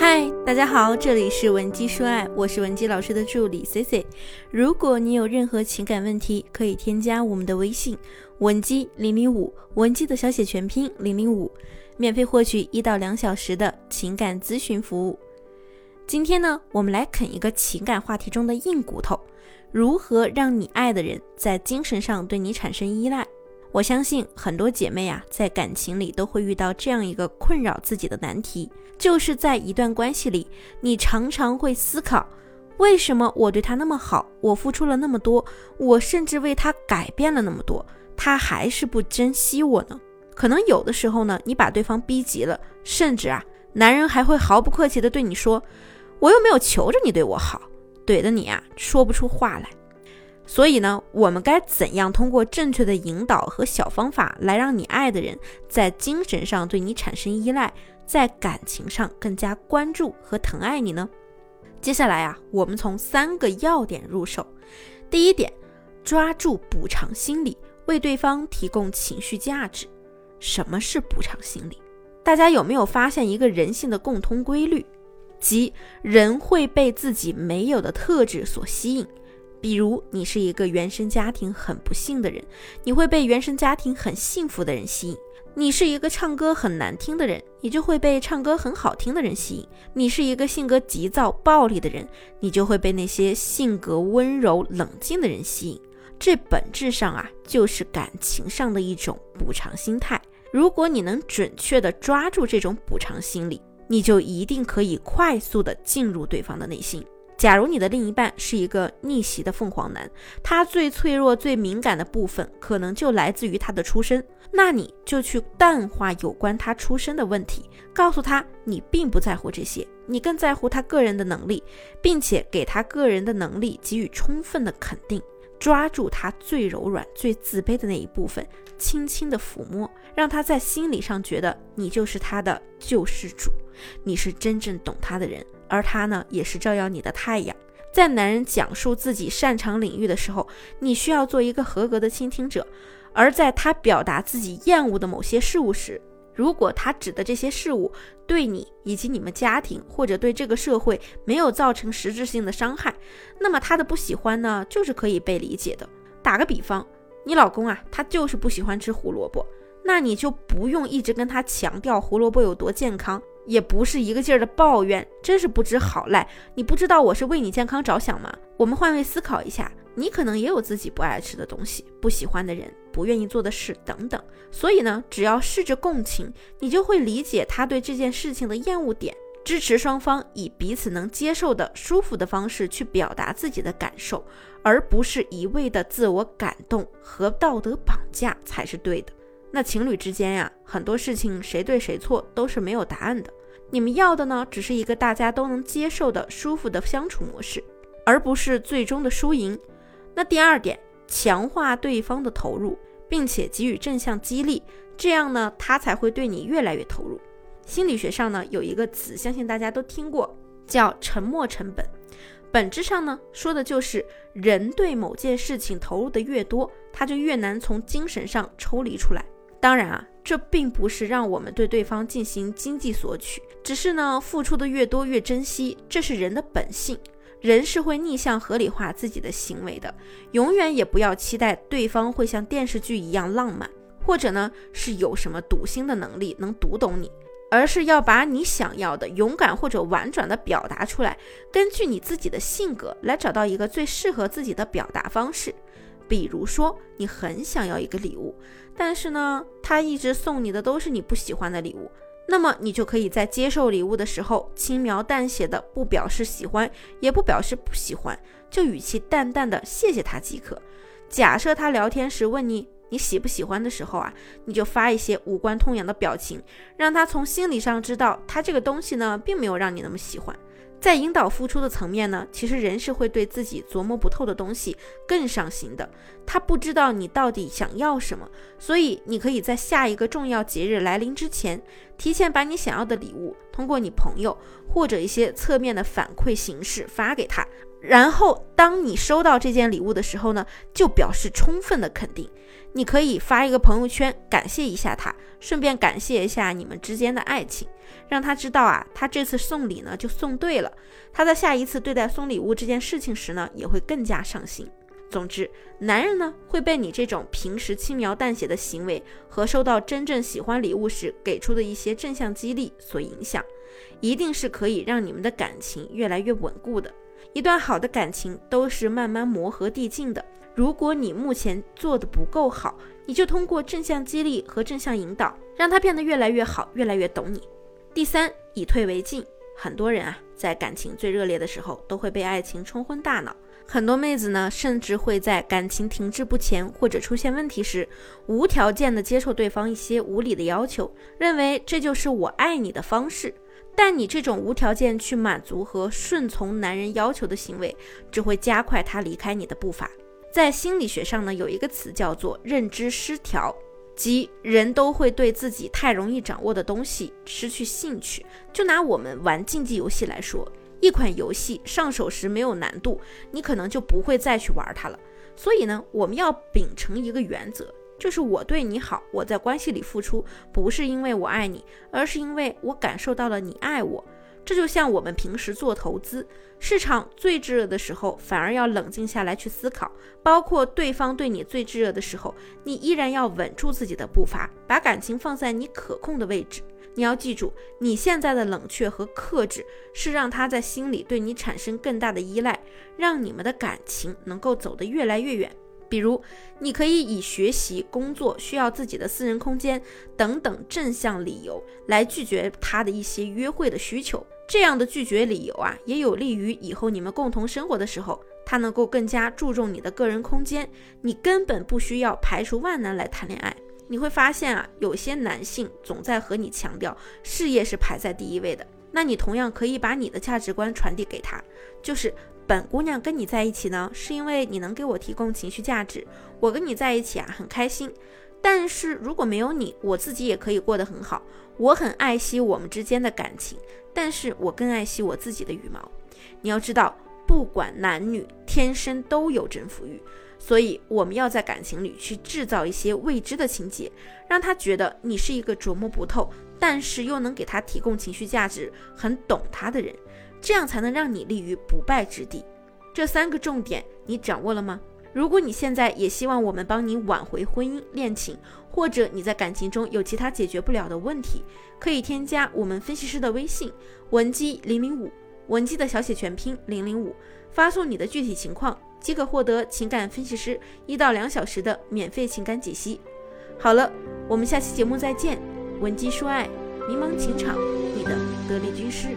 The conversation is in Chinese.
嗨，大家好，这里是文姬说爱，我是文姬老师的助理 C C。如果你有任何情感问题，可以添加我们的微信文姬零零五，文姬的小写全拼零零五，免费获取一到两小时的情感咨询服务。今天呢，我们来啃一个情感话题中的硬骨头，如何让你爱的人在精神上对你产生依赖？我相信很多姐妹啊，在感情里都会遇到这样一个困扰自己的难题，就是在一段关系里，你常常会思考，为什么我对他那么好，我付出了那么多，我甚至为他改变了那么多，他还是不珍惜我呢？可能有的时候呢，你把对方逼急了，甚至啊，男人还会毫不客气地对你说，我又没有求着你对我好，怼得你啊说不出话来。所以呢，我们该怎样通过正确的引导和小方法来让你爱的人在精神上对你产生依赖，在感情上更加关注和疼爱你呢？接下来啊，我们从三个要点入手。第一点，抓住补偿心理，为对方提供情绪价值。什么是补偿心理？大家有没有发现一个人性的共通规律，即人会被自己没有的特质所吸引？比如你是一个原生家庭很不幸的人，你会被原生家庭很幸福的人吸引；你是一个唱歌很难听的人，你就会被唱歌很好听的人吸引；你是一个性格急躁暴力的人，你就会被那些性格温柔冷静的人吸引。这本质上啊，就是感情上的一种补偿心态。如果你能准确的抓住这种补偿心理，你就一定可以快速的进入对方的内心。假如你的另一半是一个逆袭的凤凰男，他最脆弱、最敏感的部分可能就来自于他的出身，那你就去淡化有关他出身的问题，告诉他你并不在乎这些，你更在乎他个人的能力，并且给他个人的能力给予充分的肯定，抓住他最柔软、最自卑的那一部分，轻轻的抚摸，让他在心理上觉得你就是他的救世主，你是真正懂他的人。而他呢，也是照耀你的太阳。在男人讲述自己擅长领域的时候，你需要做一个合格的倾听者；而在他表达自己厌恶的某些事物时，如果他指的这些事物对你以及你们家庭或者对这个社会没有造成实质性的伤害，那么他的不喜欢呢，就是可以被理解的。打个比方，你老公啊，他就是不喜欢吃胡萝卜，那你就不用一直跟他强调胡萝卜有多健康。也不是一个劲儿的抱怨，真是不知好赖。你不知道我是为你健康着想吗？我们换位思考一下，你可能也有自己不爱吃的东西、不喜欢的人、不愿意做的事等等。所以呢，只要试着共情，你就会理解他对这件事情的厌恶点，支持双方以彼此能接受的、舒服的方式去表达自己的感受，而不是一味的自我感动和道德绑架才是对的。那情侣之间呀，很多事情谁对谁错都是没有答案的。你们要的呢，只是一个大家都能接受的舒服的相处模式，而不是最终的输赢。那第二点，强化对方的投入，并且给予正向激励，这样呢，他才会对你越来越投入。心理学上呢，有一个词，相信大家都听过，叫沉默成本。本质上呢，说的就是人对某件事情投入的越多，他就越难从精神上抽离出来。当然啊。这并不是让我们对对方进行经济索取，只是呢，付出的越多越珍惜，这是人的本性。人是会逆向合理化自己的行为的，永远也不要期待对方会像电视剧一样浪漫，或者呢是有什么读心的能力能读懂你，而是要把你想要的勇敢或者婉转的表达出来，根据你自己的性格来找到一个最适合自己的表达方式。比如说，你很想要一个礼物，但是呢，他一直送你的都是你不喜欢的礼物，那么你就可以在接受礼物的时候轻描淡写的，不表示喜欢，也不表示不喜欢，就语气淡淡的谢谢他即可。假设他聊天时问你你喜不喜欢的时候啊，你就发一些无关痛痒的表情，让他从心理上知道他这个东西呢，并没有让你那么喜欢。在引导付出的层面呢，其实人是会对自己琢磨不透的东西更上心的。他不知道你到底想要什么，所以你可以在下一个重要节日来临之前，提前把你想要的礼物通过你朋友或者一些侧面的反馈形式发给他。然后当你收到这件礼物的时候呢，就表示充分的肯定。你可以发一个朋友圈感谢一下他，顺便感谢一下你们之间的爱情，让他知道啊，他这次送礼呢就送对了，他在下一次对待送礼物这件事情时呢也会更加上心。总之，男人呢会被你这种平时轻描淡写的行为和收到真正喜欢礼物时给出的一些正向激励所影响，一定是可以让你们的感情越来越稳固的。一段好的感情都是慢慢磨合递进的。如果你目前做的不够好，你就通过正向激励和正向引导，让他变得越来越好，越来越懂你。第三，以退为进。很多人啊，在感情最热烈的时候，都会被爱情冲昏大脑。很多妹子呢，甚至会在感情停滞不前或者出现问题时，无条件的接受对方一些无理的要求，认为这就是我爱你的方式。但你这种无条件去满足和顺从男人要求的行为，只会加快他离开你的步伐。在心理学上呢，有一个词叫做认知失调，即人都会对自己太容易掌握的东西失去兴趣。就拿我们玩竞技游戏来说，一款游戏上手时没有难度，你可能就不会再去玩它了。所以呢，我们要秉承一个原则，就是我对你好，我在关系里付出，不是因为我爱你，而是因为我感受到了你爱我。这就像我们平时做投资，市场最炙热的时候，反而要冷静下来去思考；包括对方对你最炙热的时候，你依然要稳住自己的步伐，把感情放在你可控的位置。你要记住，你现在的冷却和克制，是让他在心里对你产生更大的依赖，让你们的感情能够走得越来越远。比如，你可以以学习、工作需要自己的私人空间等等正向理由来拒绝他的一些约会的需求。这样的拒绝理由啊，也有利于以后你们共同生活的时候，他能够更加注重你的个人空间。你根本不需要排除万难来谈恋爱。你会发现啊，有些男性总在和你强调事业是排在第一位的，那你同样可以把你的价值观传递给他，就是本姑娘跟你在一起呢，是因为你能给我提供情绪价值，我跟你在一起啊很开心。但是如果没有你，我自己也可以过得很好。我很爱惜我们之间的感情，但是我更爱惜我自己的羽毛。你要知道，不管男女，天生都有征服欲，所以我们要在感情里去制造一些未知的情节，让他觉得你是一个琢磨不透，但是又能给他提供情绪价值、很懂他的人，这样才能让你立于不败之地。这三个重点你掌握了吗？如果你现在也希望我们帮你挽回婚姻恋情，或者你在感情中有其他解决不了的问题，可以添加我们分析师的微信文姬零零五，文姬的小写全拼零零五，发送你的具体情况，即可获得情感分析师一到两小时的免费情感解析。好了，我们下期节目再见，文姬说爱，迷茫情场，你的得力军师。